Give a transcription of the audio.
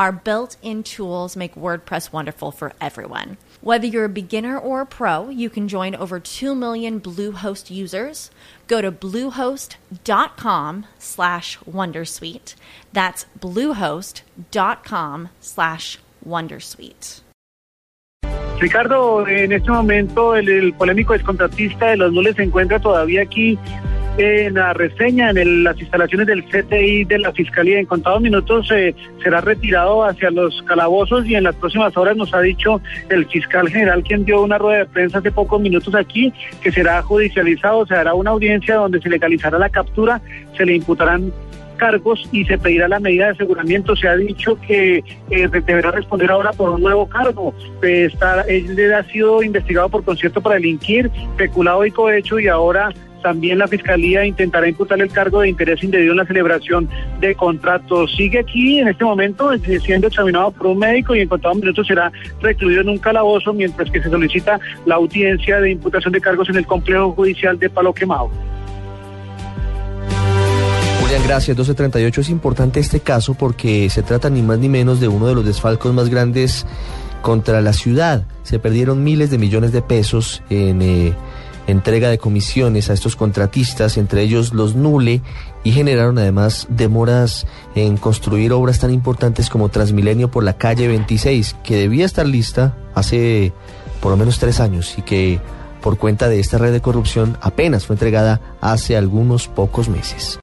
Our built in tools make WordPress wonderful for everyone. Whether you're a beginner or a pro, you can join over 2 million Bluehost users. Go to bluehost.com slash wondersuite. That's bluehost.com slash wondersuite. Ricardo, en este momento el, el polémico excontratista de los Nules se encuentra todavía aquí en la reseña en las instalaciones del CTI de la Fiscalía. En contados minutos eh, será retirado hacia los calabozos y en las próximas horas nos ha dicho el fiscal general quien dio una rueda de prensa hace pocos minutos aquí que será judicializado, se hará una audiencia donde se legalizará la captura, se le imputarán cargos y se pedirá la medida de aseguramiento. Se ha dicho que eh, deberá responder ahora por un nuevo cargo. Está, él ha sido investigado por concierto para delinquir, peculado y cohecho y ahora también la Fiscalía intentará imputarle el cargo de interés indebido en la celebración de contratos. Sigue aquí en este momento siendo examinado por un médico y en contados minutos será recluido en un calabozo mientras que se solicita la audiencia de imputación de cargos en el complejo judicial de Palo Quemado. Gracias. 1238 es importante este caso porque se trata ni más ni menos de uno de los desfalcos más grandes contra la ciudad. Se perdieron miles de millones de pesos en... Eh, entrega de comisiones a estos contratistas, entre ellos los Nule, y generaron además demoras en construir obras tan importantes como Transmilenio por la calle 26, que debía estar lista hace por lo menos tres años y que por cuenta de esta red de corrupción apenas fue entregada hace algunos pocos meses.